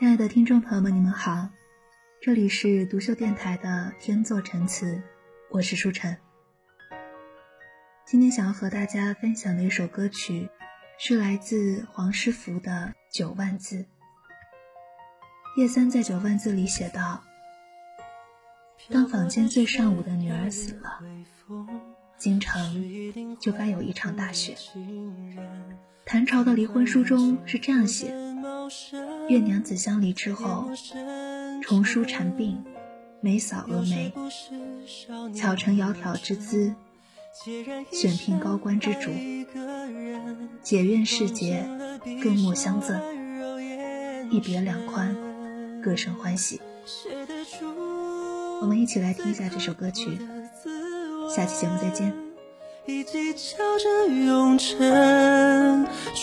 亲爱的听众朋友们，你们好，这里是独秀电台的天作陈词，我是舒晨。今天想要和大家分享的一首歌曲，是来自黄诗福的《九万字》。叶三在《九万字》里写道：“当坊间最上午的女儿死了，京城就该有一场大雪。”唐朝的离婚书中是这样写：愿娘子相离之后，重梳蝉鬓，眉扫蛾眉，巧成窈窕之姿，选聘高官之主，解怨世节，更莫相赠，一别两宽，各生欢喜。我们一起来听一下这首歌曲，下期节目再见。一骑敲着永尘，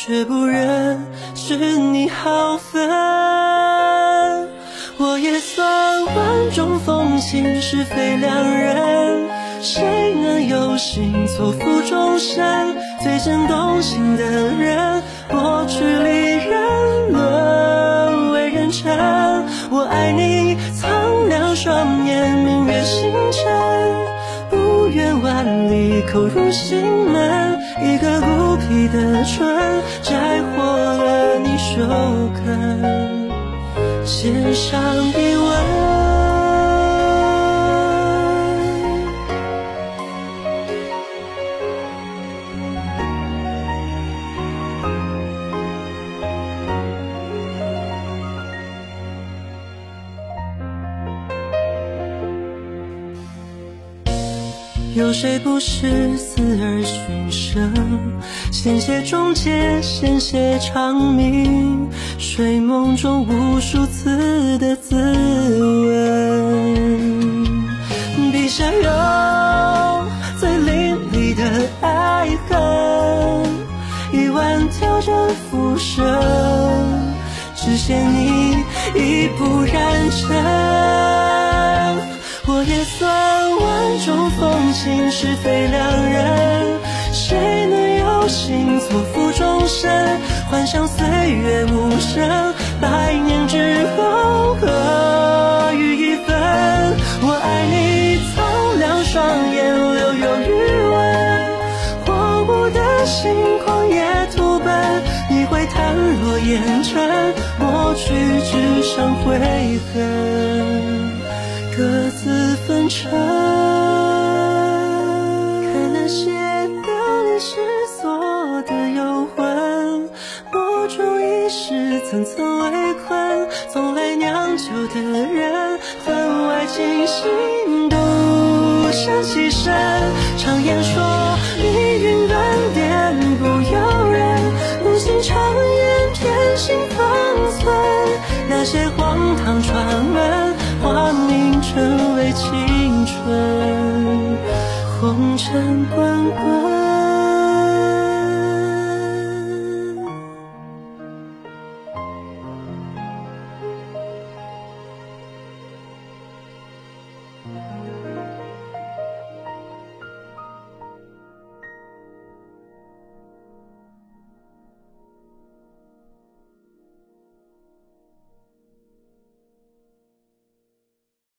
却不忍使你毫分。我也算万种风情，是非两人，谁能有幸错付终身？最真动心的人，我去离人，沦为人尘。我爱你，苍凉双眼，明月星辰。不远万里，叩入心门。一个孤僻的唇，摘获了你手肯，献上一吻。有谁不是死而寻生？鲜血终结，鲜血长鸣。睡梦中无数次的自刎。笔下有最淋漓的爱恨，一万条针浮生，只羡你已不染尘。我也算万种风情，是非良人，心错付终身？幻想岁月无声，百年之后各予一份。我爱你，苍凉双眼，留有余温。荒芜的心，狂野徒奔，你会弹落烟尘，抹去纸上悔恨。各自是层层围困，从来酿酒的人，分外惊心，独善其身。常言说，命运乱点不由人，不信常言，偏信方寸，那些荒唐传闻。化名成为青春，红尘滚滚。え?